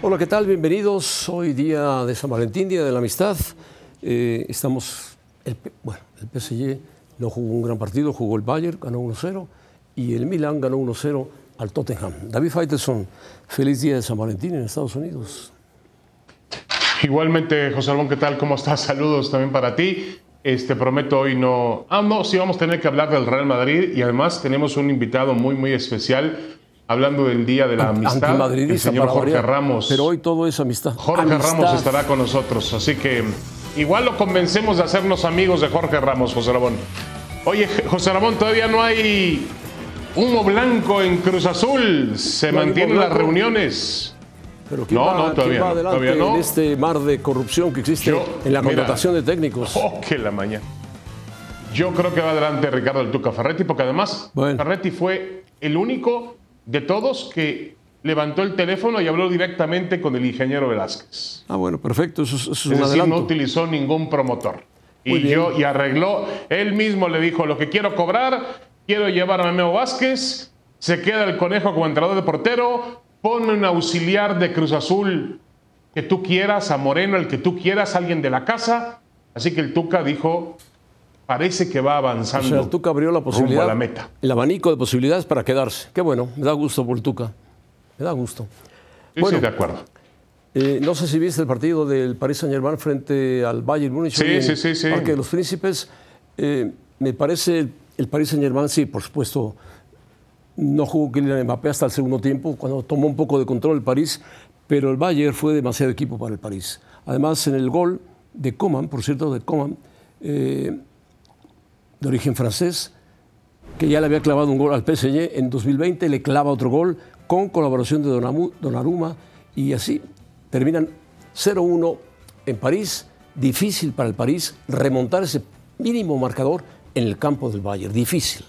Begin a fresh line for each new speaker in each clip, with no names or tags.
Hola, ¿qué tal? Bienvenidos. Hoy día de San Valentín, día de la amistad. Eh, estamos, el, bueno, el PSG no jugó un gran partido, jugó el Bayern, ganó 1-0 y el Milan ganó 1-0 al Tottenham. David Faitelson, feliz día de San Valentín en Estados Unidos.
Igualmente, José Almón, ¿qué tal? ¿Cómo estás? Saludos también para ti. Este, prometo hoy no... Ah, no, sí vamos a tener que hablar del Real Madrid y además tenemos un invitado muy, muy especial hablando del Día de la Amistad, el señor Jorge Ramos.
Pero hoy todo es amistad.
Jorge Ramos estará con nosotros, así que igual lo convencemos de hacernos amigos de Jorge Ramos, José Ramón. Oye, José Ramón, todavía no hay humo blanco en Cruz Azul. Se mantienen las reuniones.
Pero ¿quién, no, va, no, todavía, va adelante en este mar de corrupción que existe en la contratación de técnicos?
Oh, que la mañana. Yo creo que va adelante Ricardo El Tuca Ferretti, porque además Ferretti fue el único de todos que levantó el teléfono y habló directamente con el ingeniero Velázquez.
Ah, bueno, perfecto. Eso, es,
es decir, no utilizó ningún promotor. y yo, y arregló, él mismo le dijo, lo que quiero cobrar, quiero llevar a Memo Vázquez, se queda el conejo como entrenador de portero, ponme un auxiliar de Cruz Azul que tú quieras, a Moreno, el que tú quieras, alguien de la casa. Así que el Tuca dijo, parece que va avanzando. O sea,
el Tuca abrió la posibilidad.
la meta.
El abanico de posibilidades para quedarse. Qué bueno, me da gusto por Tuca. Me da gusto.
Sí, bueno, sí, de acuerdo.
Eh, no sé si viste el partido del Paris Saint Germain frente al Bayern Múnich.
Sí, sí, sí, sí.
Parque de los Príncipes. Eh, me parece el, el Paris Saint Germain, sí, por supuesto, no jugó Kylian Mbappé hasta el segundo tiempo, cuando tomó un poco de control el París, pero el Bayern fue demasiado equipo para el París. Además, en el gol de Coman, por cierto, de Coman, eh, de origen francés, que ya le había clavado un gol al PSG en 2020, le clava otro gol con colaboración de Donnarumma y así terminan 0-1 en París. Difícil para el París remontar ese mínimo marcador en el campo del Bayern. Difícil.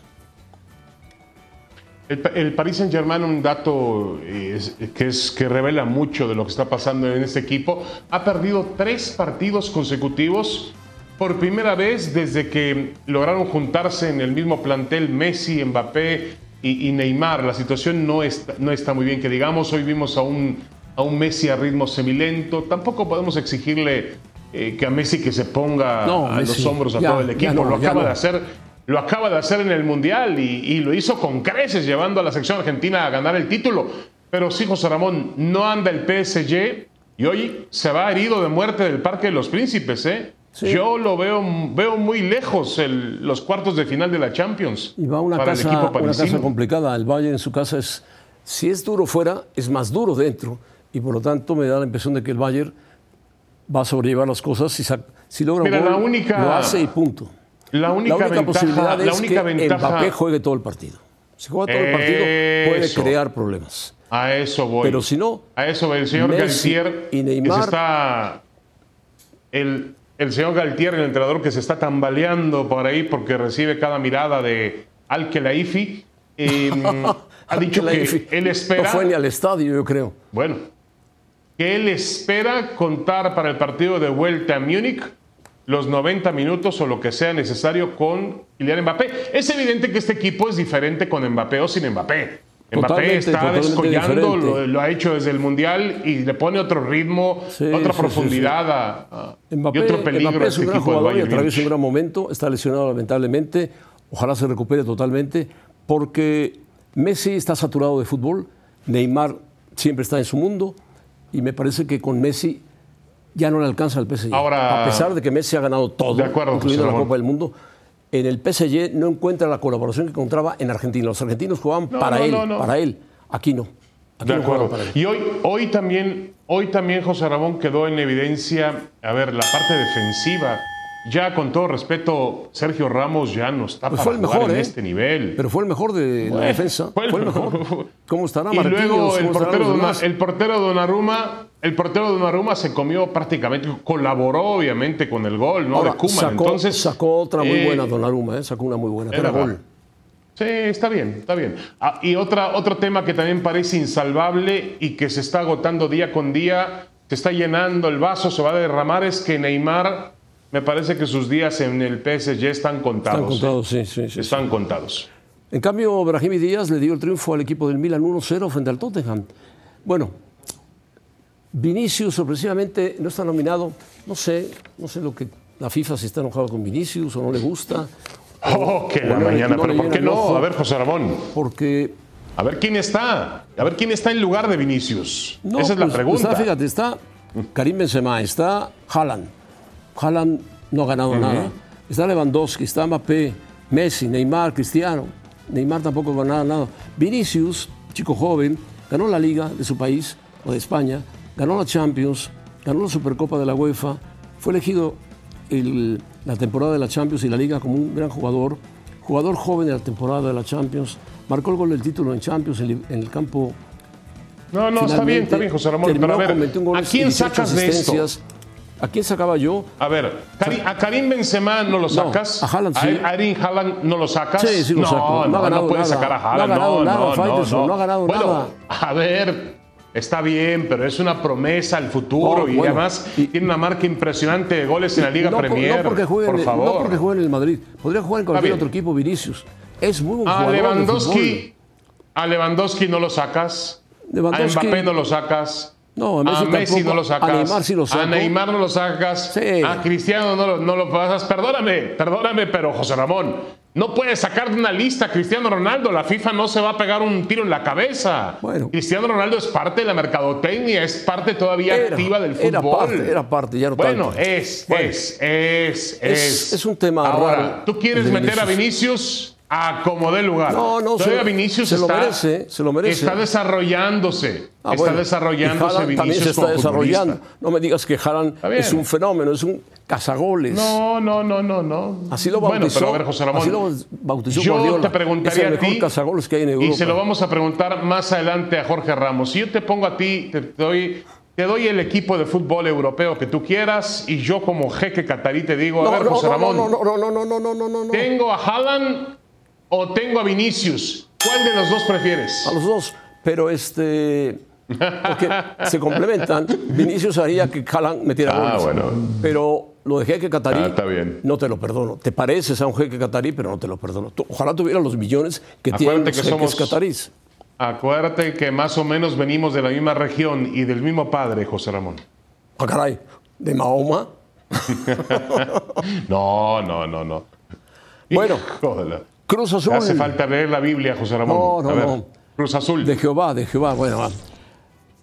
El, el Paris Saint Germain, un dato que, es, que revela mucho de lo que está pasando en este equipo, ha perdido tres partidos consecutivos por primera vez desde que lograron juntarse en el mismo plantel Messi, Mbappé y, Neymar. La situación no está, no está muy bien, que digamos, hoy vimos a un, a un Messi a ritmo semilento. Tampoco podemos exigirle eh, que a Messi que se ponga a los hombros a todo el equipo. lo acaba de hacer. Lo acaba de hacer en el Mundial y, y lo hizo con creces, llevando a la sección argentina a ganar el título. Pero sí, José Ramón, no anda el PSG y hoy se va herido de muerte del Parque de los Príncipes, ¿eh? Yo lo veo, veo muy lejos los cuartos de final de la Champions.
Y va una, para casa, el equipo una casa complicada. El Valle en su casa es, si es duro fuera, es más duro dentro. Y por lo tanto me da la impresión de que el Bayern va a sobrellevar las cosas si, si logra gol,
la única,
lo hace y punto.
La única,
la única
ventaja,
posibilidad
la
es
única
que
ventaja,
Mbappé juegue todo el partido. Si juega todo el partido puede crear problemas.
A eso voy.
Pero si no,
a eso voy. El señor
Messi
Galtier
y Neymar-
se está el, el señor Galtier, el entrenador que se está tambaleando por ahí porque recibe cada mirada de Al Khelaifi, eh, ha dicho que él espera
No fue ni al estadio, yo creo.
Bueno, que él espera contar para el partido de vuelta a Múnich los 90 minutos o lo que sea necesario con Kylian Mbappé. Es evidente que este equipo es diferente con Mbappé o sin Mbappé. Mbappé está descollando, lo, lo ha hecho desde el Mundial y le pone otro ritmo,
Sí,
otra
sí, sí,
profundidad a- a-
Mbappé,
y otro peligro
Mbappé es
este
un gran jugador y atraviesa un gran momento. Está lesionado lamentablemente. Ojalá se recupere totalmente porque Messi está saturado de fútbol. Neymar siempre está en su mundo y me parece que con Messi ya no le alcanza al PSG.
Ahora-
a pesar de que Messi ha ganado todo,
acuerdo,
la. Copa del Mundo. En el PSG no encuentra la colaboración que encontraba en Argentina. Los argentinos jugaban
No,
para
no,
él,
no,
para él. Aquí no. Aquí
De acuerdo.
para él.
Y hoy, hoy, también, hoy también José Ramón quedó en evidencia, a ver, la parte defensiva. Ya con todo respeto, Sergio Ramos ya no está
Pues
para
fue el
jugar
mejor,
en
¿eh?
este nivel.
Pero fue el mejor de la defensa.
fue
Fue
el-
mejor. ¿Cómo estará
y
Marquinhos?
luego el
¿Cómo estarán
portero, Dona- el portero Donnarumma, el portero Donnarumma se comió prácticamente, colaboró obviamente con el gol, ¿no?
Ahora,
de Koeman.
sacó,
Entonces
sacó otra muy
eh,
buena Donnarumma, ¿eh? sacó una muy buena, era gol.
Sí, está bien, está bien. Ah, y otra, otro tema que también parece insalvable y que se está agotando día con día, se está llenando el vaso, se va a derramar, es que Neymar, me parece que sus días en el PSG están contados.
Están
¿eh?
contados, sí, sí, sí.
Están contados.
En cambio, Brahimi Díaz le dio el triunfo al equipo del Milan 1-0 frente al Tottenham. Bueno, Vinicius, sorpresivamente, no está nominado. No sé, no sé lo que la FIFA si está enojado con Vinicius o no le gusta.
Oh, que la mañana, pero ¿por qué no? A ver, José Ramón.
Porque.
A ver quién está. A ver quién está en lugar de Vinicius. Esa es la
pues,
pregunta.
Está, fíjate, está Karim Benzema, está Haaland. Haaland no ha ganado nada. Está Lewandowski, está Mbappé, Messi, Neymar, Cristiano. Neymar tampoco ha ganado nada. Vinicius, chico joven, ganó la liga de su país o de España, ganó la Champions, ganó la Supercopa de la UEFA, fue elegido el, la temporada de la Champions y la liga como un gran jugador, jugador joven de la temporada de la Champions, marcó el gol del título en Champions en, en el campo.
No, no, está bien, está bien, José Ramón. Pero a ver, ¿a quién sacas de esto?
¿A quién sacaba yo?
A ver, a Karim Benzema no lo sacas.
No, a Haaland sí.
A Erin Haaland no lo sacas.
Sí, sí lo
no,
saco.
No,
ha ganado
no puedes
nada.
sacar a Haaland.
No ha ganado
no,
nada,
no, no,
no ha ganado
bueno,
nada.
A ver, Está bien, pero es una promesa al futuro
No,
y
bueno,
además
y-
tiene una marca impresionante de goles en la Liga
no, por-
Premier.
no porque juegue
por
en el,
favor.
no porque juegue en el Madrid. Podría jugar en cualquier otro equipo, Vinicius. Es muy buen
a
jugador de
Lewandowski, a Lewandowski no lo sacas. A Mbappé no lo sacas.
No, a Messi tampoco.
no lo sacas.
A Neymar sí lo saco.
A Neymar no lo sacas.
Sí.
A Cristiano no lo, no lo pasas. Perdóname, perdóname, pero José Ramón, no puedes sacar de una lista a Cristiano Ronaldo. La FIFA no se va a pegar un tiro en la cabeza.
Bueno.
Cristiano Ronaldo es parte de la mercadotecnia, es parte todavía
Era-
activa del fútbol.
Era parte, era parte, ya no
Bueno,
tanto.
es,
Bueno,
es, es,
Es-
es.
es un tema
Ahora,
raro
¿tú quieres meter a
Vinicius
a como dé lugar.
No, no,
Todavía
se,
Vinicius
se
está, lo
merece, se lo merece.
Está desarrollándose,
ah, bueno. está
desarrollándose
Vinicius también se está
como
desarrollando.
Futbolista.
No me digas que
Jalan
es un fenómeno, es un cazagoles.
No, no, no, no, no.
Así lo bautizó.
Bueno, pero a ver, José Ramón,
así lo bautizó
yo
Guardiola.
te preguntaría
es el mejor a
ti,
cazagoles que hay en Europa.
Y se lo vamos a preguntar más adelante a Jorge Ramos. Si yo te pongo a ti, te doy te doy el equipo de fútbol europeo que tú quieras y yo como jeque catarí te digo,
no, a
ver,
no,
José Ramón.
No, no, no, no, no, no, no, no,
Tengo a Haaland o tengo a Vinicius? ¿Cuál de los dos prefieres?
A los dos, pero este. Porque se complementan. Vinicius haría que Haaland metiera
Ah,
goles.
bueno.
Pero lo de jeque catarí,
Ah, está bien.
no te lo perdono. Te pareces a un jeque catarí, pero no te lo perdono. Ojalá tuviera los millones que tienen los
que somos-
catarís.
Acuérdate que más o menos venimos de la misma región y del mismo padre, José Ramón.
Ah, caray, de Mahoma.
No, no, no, no.
Bueno.
La-
Cruz Azul.
Hace falta leer la Biblia, José Ramón.
No, no,
A ver,
no.
Cruz Azul.
De Jehová, de Jehová. Bueno, va.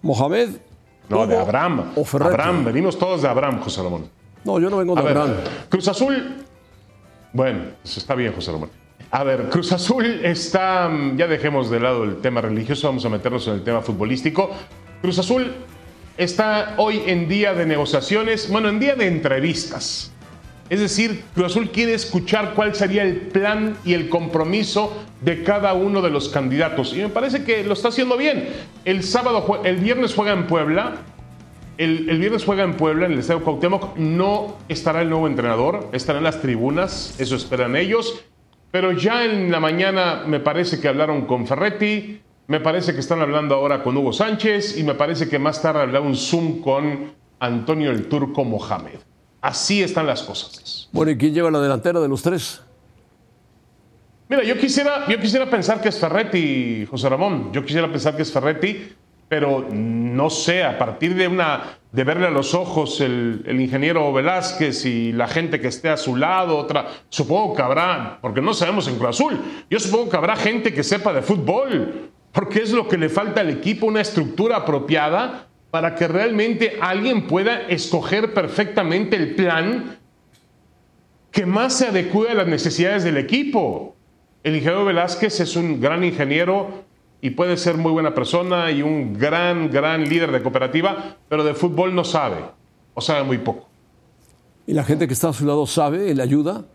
Mohamed.
no, de Abraham.
O.
Abraham, venimos todos de Abraham, José Ramón.
No, yo no vengo de
A ver,
Abraham.
Cruz Azul. Bueno, eso está bien, José Ramón. A ver, Cruz Azul está. Ya dejemos de lado el tema religioso, vamos a meternos en el tema futbolístico. Cruz Azul está hoy en día de negociaciones, bueno, en día de entrevistas. Es decir, Cruz Azul quiere escuchar cuál sería el plan y el compromiso de cada uno de los candidatos. Y me parece que lo está haciendo bien. El sábado, el viernes juega en Puebla. El, viernes juega en Puebla, en el Estadio Cuauhtémoc. No estará el nuevo entrenador, estará en las tribunas, eso esperan ellos. Pero ya en la mañana me parece que hablaron con Ferretti, me parece que están hablando ahora con Hugo Sánchez y me parece que más tarde habrá un Zoom con Antonio el Turco Mohamed. Así están las cosas.
Bueno, ¿y quién lleva la delantera de los tres?
Mira, yo quisiera, yo quisiera pensar que es Ferretti, José Ramón. Yo quisiera pensar que es Ferretti, pero no sé, a partir de una de verle a los ojos el, el ingeniero Velázquez y la gente que esté a su lado, otra, supongo que habrá, porque no sabemos en Cruz Azul, yo supongo que habrá gente que sepa de fútbol, porque es lo que le falta al equipo, una estructura apropiada para que realmente alguien pueda escoger perfectamente el plan que más se adecue a las necesidades del equipo. El ingeniero Velázquez es un gran ingeniero y puede ser muy buena persona y un gran, gran líder de cooperativa, pero de fútbol no sabe, o sabe muy poco.
¿Y la gente que está a su lado sabe? ¿Le ayuda?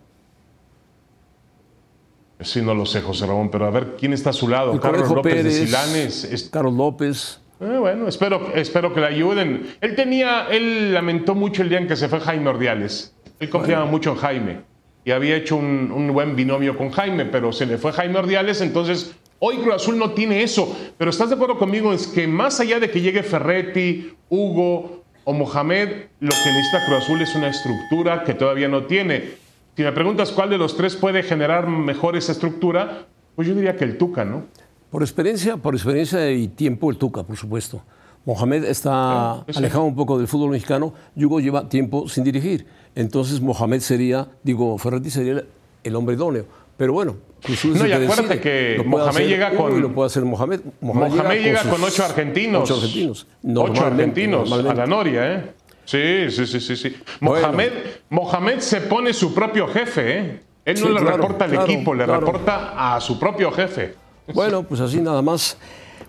Sí, no lo sé, José Ramón, pero a ver quién está a su lado.
El
Carlos López de Silanes. es-
Carlos López.
Eh, bueno, espero, espero que le ayuden. Él tenía, él lamentó mucho el día en que se fue Jaime Ordiales. Él confiaba mucho en Jaime y había hecho un, un buen binomio con Jaime, pero se le fue Jaime Ordiales, entonces hoy Cruz Azul no tiene eso. Pero estás de acuerdo conmigo, es que más allá de que llegue Ferretti, Hugo o Mohamed, lo que necesita Cruz Azul es una estructura que todavía no tiene. Si me preguntas cuál de los tres puede generar mejor esa estructura, pues yo diría que el Tuca, ¿no?
Por experiencia, por experiencia y tiempo, el Tuca, por supuesto. Mohamed está alejado un poco del fútbol mexicano, Hugo lleva tiempo sin dirigir. Entonces Mohamed sería, digo, Ferretti sería el hombre idóneo. Pero bueno,
Cruz no, y acuérdate que Mohamed llega con.
Lo puede hacer Mohamed.
Mohamed, llega, con, ocho argentinos.
Ocho argentinos.
Ocho argentinos a la Noria, ¿eh? Sí, sí, sí, sí. sí. Mohamed, Mohamed se pone su propio jefe, ¿eh? Él no le reporta al equipo, le reporta a su propio jefe.
Bueno, pues así nada más.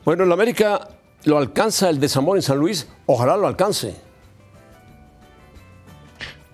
Bueno, en América lo alcanza el desamor en San Luis. Ojalá lo alcance.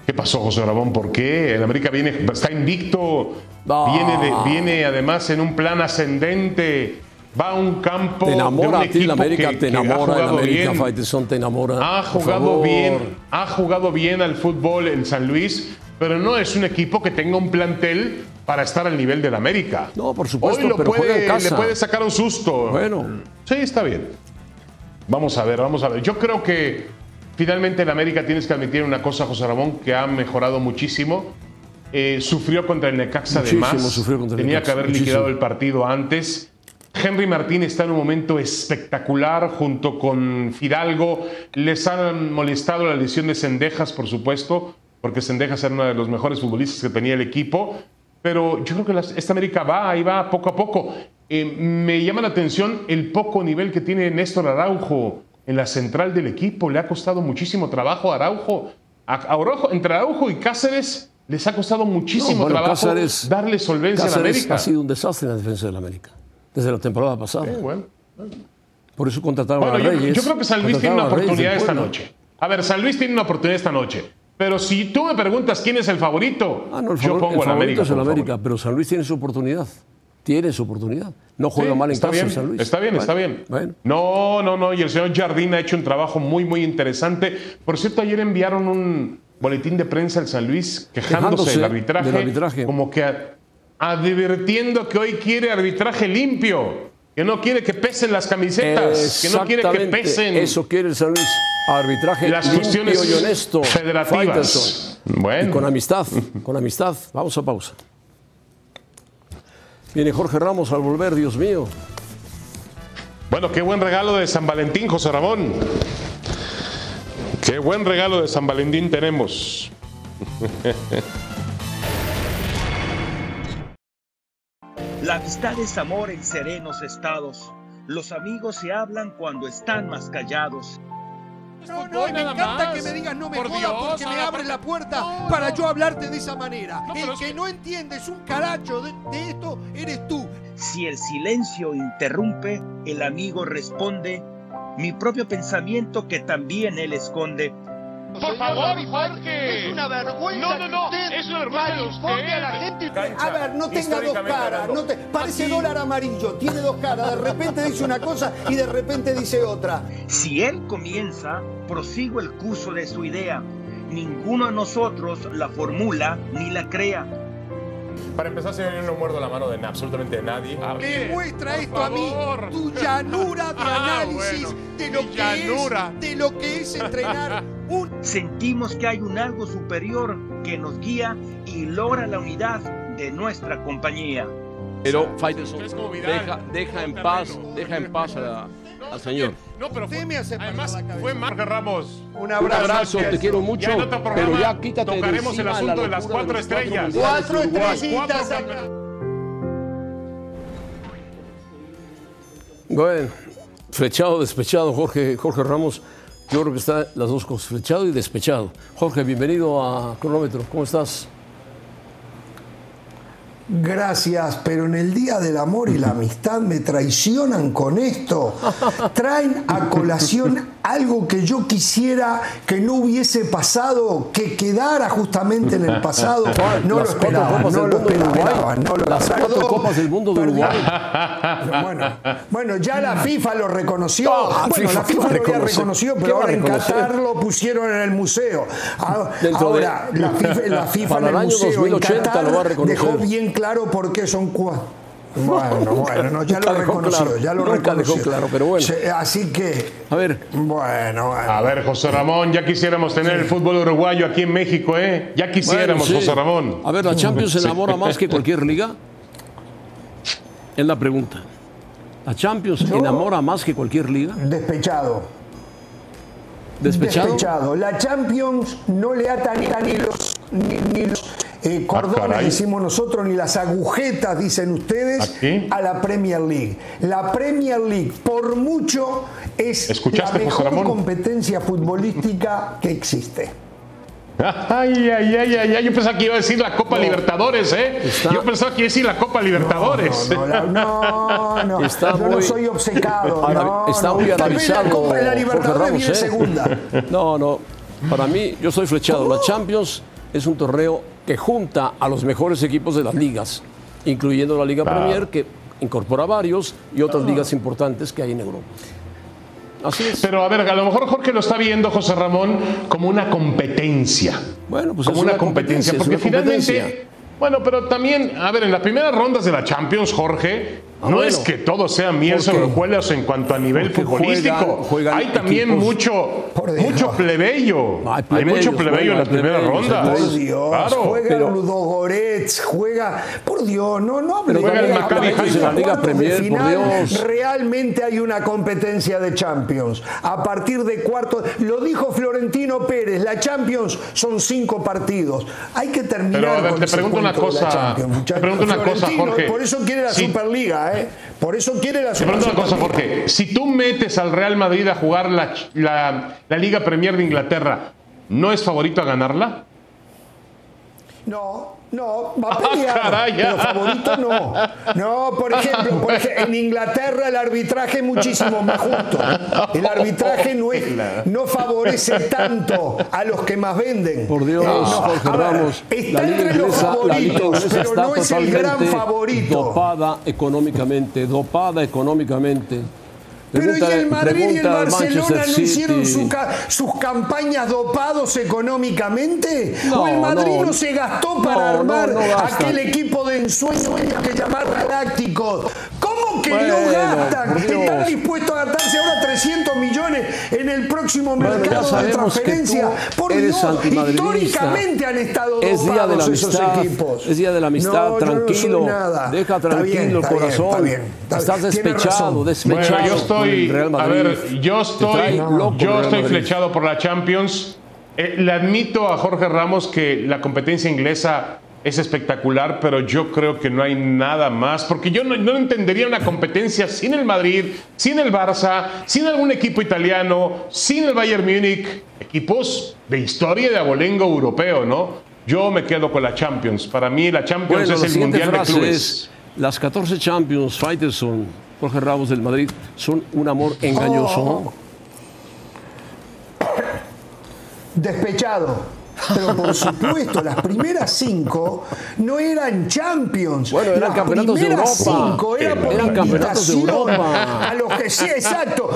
¿Qué pasó, José Ramón? ¿Por qué? El América viene, está invicto, viene, viene además en un plan ascendente. Va a un campo.
Te enamora
de un a ti
la América, te enamora el América Faiteson, te enamora.
Ha jugado bien, ha jugado bien al fútbol en San Luis, pero no es un equipo que tenga un plantel para estar al nivel del América.
No, por supuesto,
Hoy lo
pero
puede,
casa.
le puede sacar un susto.
Bueno.
Sí, está bien. Vamos a ver, vamos a ver. Yo creo que finalmente el América tienes que admitir una cosa, José Ramón, que ha mejorado muchísimo. Eh, sufrió contra el Necaxa
muchísimo,
de más.
Sufrió contra el
Tenía
Necaxa,
que haber
muchísimo.
liquidado el partido antes. Henry Martín está en un momento espectacular junto con Fidalgo. Les han molestado la lesión de Sendejas, por supuesto, porque Sendejas era uno de los mejores futbolistas que tenía el equipo. Pero yo creo que las- esta América va, ahí va poco a poco. Eh, me llama la atención el poco nivel que tiene Néstor Araujo en la central del equipo. Le ha costado muchísimo trabajo a Araujo. A, a Araujo entre Araujo y Cáceres les ha costado muchísimo
No, bueno,
trabajo
Cáceres-
darle solvencia a la
Cáceres
América.
ha sido un desastre en la defensa de la América. Desde la temporada pasada.
Eh, bueno.
Por eso contrataron
Bueno,
a
yo,
Reyes.
yo creo que San Luis tiene una oportunidad esta noche. A ver, San Luis tiene una oportunidad esta noche. Pero si tú me preguntas quién es el favorito,
Ah, no, el,
yo
favor-
pongo
el favorito
América.
es el
como
América, pero San Luis tiene su oportunidad. Tiene su oportunidad. No juega
Sí,
mal en
está
casa
bien,
en San Luis.
Está bien,
Bueno,
está bien.
Bueno,
No, no, no. Y el señor Jardín ha hecho un trabajo muy, muy interesante. Por cierto, ayer enviaron un boletín de prensa al San Luis quejándose,
Quejándose
del, arbitraje,
del arbitraje.
Como que advirtiendo que hoy quiere arbitraje limpio. Que no quiere que pesen las camisetas. Que no quiere que pesen
Eso quiere el San Luis. Arbitraje
las
limpio y honesto.
federativas. Bueno.
Y con amistad, con amistad. Vamos a pausa. Viene Jorge Ramos al volver, Dios mío.
Bueno, qué buen regalo de San Valentín, José Ramón. Qué buen regalo de San Valentín tenemos.
La amistad es amor en serenos estados. Los amigos se hablan cuando están más callados.
No, no, me encanta que me digas no me
Por
jodas
Dios,
porque me
ahora,
abre
por-
la puerta
No,
para
no.
yo hablarte de esa manera.
No,
El
es
que
que-
no entiende es un caracho de, de esto eres tú.
Si el silencio interrumpe, el amigo responde, mi propio pensamiento que también él esconde.
Por favor, Jorge.
Es una vergüenza
No, no, no,
que usted
es una vergüenza de
malinforme
usted.
a la gente.
A ver, no tenga dos caras,
hablando.
no te- parece dólar amarillo, tiene dos caras, de repente dice una cosa y de repente dice otra.
Si él comienza, prosigo el curso de su idea. Ninguno de nosotros la formula ni la crea.
Para empezar, señor, yo no muerdo la mano de absolutamente nadie.
Me muestra
por
esto a mí, tu llanura de
Ah,
análisis
bueno,
de lo que es, de lo que es entrenar un
Sentimos que hay un algo superior que nos guía y logra la unidad de nuestra compañía.
Pero Faitelson, deja, deja en paz, deja en paz a la-
No,
al señor.
No, pero fue,
me hace
además fue Mar-
Jorge Ramos.
Un
Un
abrazo.
abrazo, te quiero mucho, pero ya quítate de
tocaremos el
encima
asunto
la
de las cuatro estrellas.
Cuatro
de
estrellitas.
Bueno, flechado, despechado, Jorge, Jorge Ramos. Yo creo que está las dos cosas, y despechado. Jorge, bienvenido a Cronómetro. ¿Cómo estás?
Gracias, pero en el Día del Amor y la Amistad me traicionan con esto. Traen a colación algo que yo quisiera que no hubiese pasado, que quedara justamente en el pasado. No lo
Las cuatro
esperaba,
copas
no lo
mundo de Uruguay.
esperaba, no lo
Las cuatro copas del mundo de. Uruguay.
Bueno, bueno, ya la FIFA lo reconoció.
Ah,
bueno,
FIFA
la FIFA lo había reconocido,
¿Qué
pero ahora en? Qatar lo pusieron en el museo. Ah,
de-
Ahora, la FIFA, la FIFA
Para
en
el
museo en
2080
Qatar
lo va a reconocer.
dejó bien claro por qué son cuatro. Bueno, bueno, no, ya lo reconoció,
claro,
ya lo
nunca
reconoció.
dejó claro, pero bueno.
Sí, Así que,
A ver,
bueno, bueno.
A ver, José Ramón, ya quisiéramos tener el fútbol uruguayo aquí en México, ¿eh? Ya quisiéramos,
bueno, sí.
José Ramón.
A ver, ¿la Champions se enamora más que cualquier liga? Es la pregunta. ¿La Champions enamora más que cualquier liga?
Despechado.
¿Despechado?
La Champions no le ata ni, ni los, ni, ni los eh, cordones, decimos nosotros, ni las agujetas, dicen ustedes,
¿Aquí?
a la Premier League. La Premier League, por mucho, es la
¿Escuchaste, José
mejor competencia futbolística que existe.
Ay, ay, ay, ay, ay, yo pensaba que iba a decir la Copa Libertadores, ¿eh?
Está-
Yo pensaba que iba a decir la Copa Libertadores.
No, la- no, no,
Está
yo no
muy-
soy obcecado. No,
está
no.
muy arabizado.
La Copa de la Libertadores
Ramos,
viene
¿eh?
segunda.
No, no. Para mí, yo soy flechado. La Champions es un torneo que junta a los mejores equipos de las ligas, incluyendo la Liga Premier, que incorpora varios, y otras ligas importantes que hay en Europa. Así es.
Pero a ver, a lo mejor Jorge lo está viendo, José Ramón, como una competencia.
Bueno, pues
como
es
una,
una
competencia,
competencia,
porque
una
finalmente,
competencia.
bueno, pero también, a ver, en las primeras rondas de la Champions, Jorge, no
Ah, bueno.
es que todo sea miel sobre hojuelas en cuanto a nivel futbolístico.
juegan- juegan
hay también mucho,
Por
mucho plebeyo.
Hay
mucho plebeyo en las primeras rondas.
Por Dios,
Claro.
juega
pero-
Ludogorets, juega. Por Dios, no, no.
Pero
hable
juega el
de-
Maccabi
Liga
de
Premier, por
final.
Dios.
Realmente hay una competencia de Champions. A partir de cuartos, lo dijo Florentino Pérez, la Champions son cinco partidos. Hay que terminar
Pero, a ver,
con
te pregunto una
cuento de la
cosa,
Champions,
te
muchachos.
pregunto una cosa,
Florentino,
Jorge.
Por eso quiere la
Sí.
Superliga, ¿eh? Por eso quiere la
pregunto una cosa. Jorge. Si tú metes al Real Madrid a jugar la, la- la Liga Premier de Inglaterra, ¿no es favorito a ganarla?
No, no, va a
Ah,
pelear,
caray.
pero favorito no. No, por ejemplo, por en Inglaterra el arbitraje es muchísimo más justo. El arbitraje no, es- no favorece tanto a los que más venden.
Por Dios,
Eh, no,
Jorge
ver,
Ramos,
Está
la Liga
entre los
inglesa,
favoritos, pero
está
no es el gran favorito.
dopada económicamente, dopada económicamente.
Pero y
Pregúntale-
el Madrid y el
pregunta
Barcelona no hicieron su sus campañas dopados económicamente.
No,
¿O el Madrid no,
no.
se gastó para
No,
armar aquel equipo de ensueño que llamar Galácticos? ¿Cómo que no
Bueno,
gastan?
por Dios.
Están dispuestos a gastarse ahora 300 millones en el próximo
Bueno,
mercado de transferencia. Por Dios, históricamente han estado
Es día de la
esos
amistad,
equipos.
es día de la amistad,
No, no
tranquilo,
nada.
deja
Está
tranquilo
bien,
el
está bien,
corazón.
está bien, está
Estás
bien. Tiene
despechado, despechado.
Bueno, yo estoy, a ver, yo estoy, yo estoy flechado por la Champions. Eh, le admito a Jorge Ramos que la competencia inglesa es espectacular, pero yo creo que no hay nada más, porque yo no, no entendería una competencia sin el Madrid, sin el Barça, sin algún equipo italiano, sin el Bayern Múnich, equipos de historia de abolengo europeo, ¿no? Yo me quedo con la Champions. Para mí la Champions
Bueno,
es
la
el Mundial de Clubes.
es, las 14 Champions, Faitelson, Jorge Ramos del Madrid, son un amor engañoso.
Oh. despechado. Pero por supuesto, las primeras cinco no eran Champions.
Bueno, eran
Las
campeonatos de Europa.
cinco era por
Eran campeonatos de Europa.
A los que sí, exacto.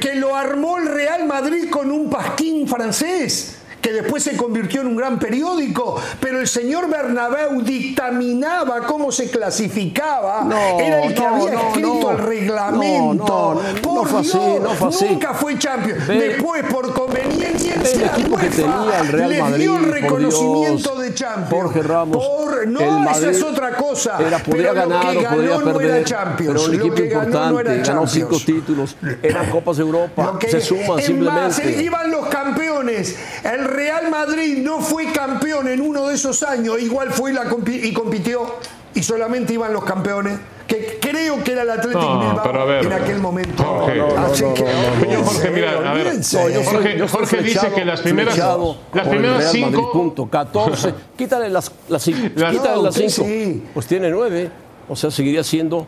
Que lo armó el Real Madrid con un pasquín francés. Que después se convirtió en un gran periódico, pero el señor Bernabéu dictaminaba cómo se clasificaba.
No,
era el que
no,
había
no,
escrito el reglamento. Por
fue
Dios,
no fue así.
nunca fue Champions.
Ve-
Después, por conveniencia,
Ve el equipo que tenía el Real
les
Madrid,
dio el
por
reconocimiento
Dios.
de Champions.
Jorge Ramos,
Por- no,
el
esa
Madrid
es otra cosa.
Era, podía ganar o
ganó
podía
no
perder,
era Champions.
pero un equipo
que ganó
importante,
no era
ganó cinco
Champions.
títulos, eran Copas de Europa,
que-
se suman
es
simplemente.
más, iban los campeones. El Real Madrid no fue campeón en uno de esos años, igual fue la y compitió y solamente iban los campeones. Que creo que era el Atlético
No,
Bilbao
ver,
en aquel momento.
Jorge. No, no,
Así que.
Señor Jorge, mira, a ver, Jorge- dice que las primeras- las primeras
Madrid,
cinco-
punto, 14, quítale las, las, quítale
No,
las cinco,
sí.
pues tiene nueve, o sea, seguiría siendo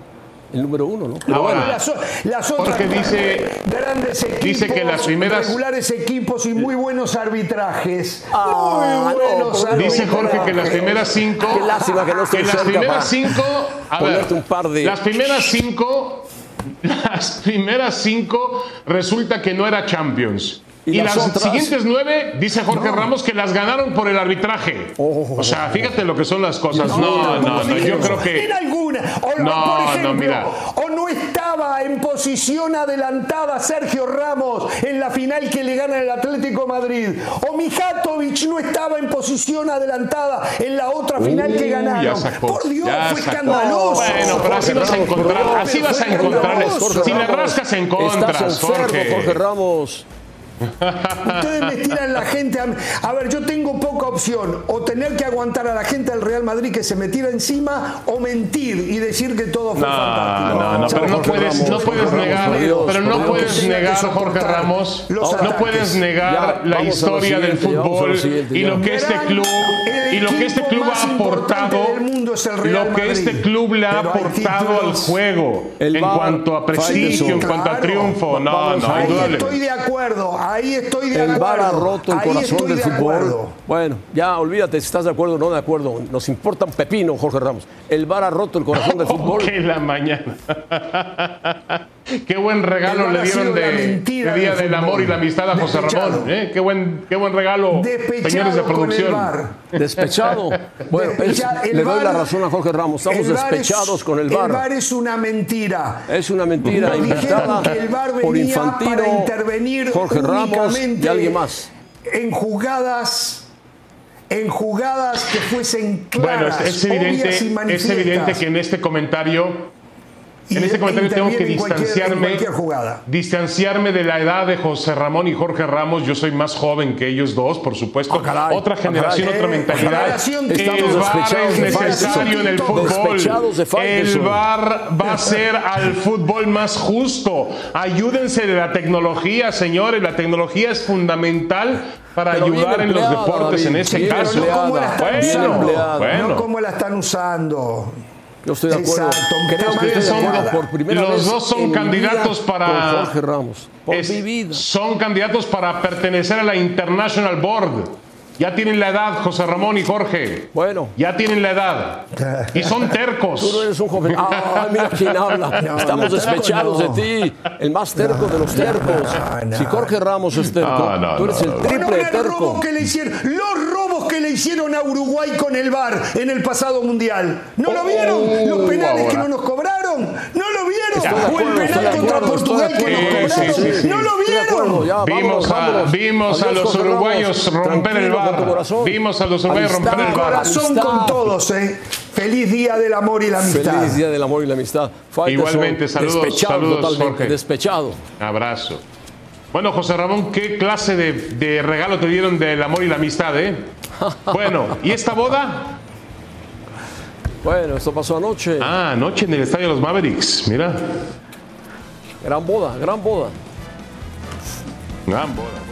el número uno, ¿no? Pero
Ahora,
bueno,
Las, las otras
Jorge dice-
grandes equipos,
dice que las primeras-
regulares equipos y muy buenos arbitrajes.
Ah,
muy buenos
no,
arbitrajes.
Dice Jorge que las primeras cinco.
Qué lástima que no estoy
que las primeras cinco. A ver,
un par de-
Las primeras cinco. Las primeras cinco resulta que no era Champions.
¿Y
Y,
las
las,
otras?
siguientes nueve, dice Jorge Ramos, que las ganaron por el arbitraje.
Oh.
o sea, fíjate lo que son las cosas. No, no, no. Yo creo que.
En alguna. O,
No,
por
no,
ejemplo,
mira.
o no estaba en posición adelantada Sergio Ramos en la final que le gana el Atlético Madrid. O Mijatovic no estaba en posición adelantada en la otra final que ganaron.
ya sacó,
por Dios,
ya
fue
sacó.
escandaloso.
Bueno, pero así vas a encontrar, así vas a encontrar. Si le rascas,
Estás
encontras,
enfermo,
Jorge.
Jorge Ramos.
Ustedes me tiran la gente a, a ver, yo tengo poca opción, o tener que aguantar a la gente del Real Madrid que se me tira encima, o mentir y decir que todo fue
No,
fantástico.
no, no, pero no
Jorge
puedes,
Ramos,
no puedes
Ramos,
negar,
Dios,
pero no puedes negar, Jorge Ramos, no puedes negar
Ya,
la historia del fútbol
siguiente,
y lo que este club y lo que este club ha aportado,
mundo es el Real
lo que
Madrid.
este club le ha
Pero
aportado al juego
El
en cuanto a prestigio, en cuanto a triunfo, no, no,
Ahí
indudable.
estoy de acuerdo, ahí estoy de
El
acuerdo.
VAR ha roto el
ahí
corazón del
de
fútbol.
acuerdo.
Bueno, ya olvídate si estás de acuerdo o no de acuerdo. Nos importa un pepino, Jorge Ramos. El VAR ha roto el corazón del fútbol.
Que la mañana. Qué buen regalo
El
le dieron de,
mentira
de Día
del
del Amor y la Amistad a José
Despechado.
Ramón. ¿eh? Qué, buen, qué buen regalo,
Despechado
señores de
el
producción.
Despechado. Bueno, es-
Despecha- el
le doy la razón a Jorge Ramos. Estamos
el VAR es-
despechados con el
El
VAR.
VAR es una mentira.
Es una mentira
Nos
inventada
dijeron que el VAR
por
venía
Infantino,
para intervenir
Jorge Ramos y alguien más.
en jugadas en jugadas que fuesen
Bueno,
claras,
es, es evidente,
obvias y
es evidente que en este comentario
Y
en este comentario tengo que
en cualquier- en
distanciarme,
cualquier
distanciarme de la edad de José Ramón y Jorge Ramos. Yo soy más joven que ellos dos, por supuesto.
Ah, caray,
otra
ah,
generación,
caray.
otra
Eh,
mentalidad. El
despechados
es necesario en el fútbol. El. VAR va a ser al fútbol más justo. Ayúdense de la tecnología, señores. La tecnología es fundamental para
Pero
ayudar en los
empleada,
deportes en
David,
este caso.
empleada,
¿Cómo la están
Bueno,
empleada.
bueno.
No cómo la están usando.
Yo estoy de acuerdo.
Exacto,
Creo que
ustedes
estoy de
son-
acuerdo por primera
los
vez
dos son candidatos para-
Jorge Ramos. Por
Es-
mi vida.
Son candidatos para pertenecer a la International Board. Ya tienen la edad, José Ramón y Jorge.
Bueno.
Ya tienen la edad. Y son tercos.
Tú no eres un joven. ¡Ah, mira quién habla!
No,
Estamos
no,
despechados
no.
de ti. El más terco de los tercos.
no.
Si Jorge Ramos es terco,
No, no,
tú eres
no,
el triple
Bueno,
terco.
robos que le hicieron, los le hicieron a Uruguay con el VAR en el pasado mundial. ¿No lo
Oh,
vieron? Los penales que no nos cobraron. ¿No lo vieron? O el penal contra
acuerdo,
Portugal que nos cobraron.
Sí, sí, sí.
¿No lo vieron?
ya,
Vimos,
vámonos,
a,
vámonos.
vimos a
Adiós,
los
Jorge
uruguayos romper el
corazón.
Vimos a los uruguayos romper el bar.
Corazón con todos, ¿eh? Feliz día del amor y la amistad.
Feliz día del amor y la amistad.
Igualmente, saludos,
Despechado
saludos,
totalmente,
Jorge.
despechado.
Abrazo. Bueno, José Ramón, ¿qué clase de, de regalo te dieron del amor y la amistad, eh? Bueno, ¿y esta boda?
Bueno, esto pasó anoche.
Ah, anoche en el estadio de los Mavericks. Mira.
Gran boda, gran boda.
Gran boda.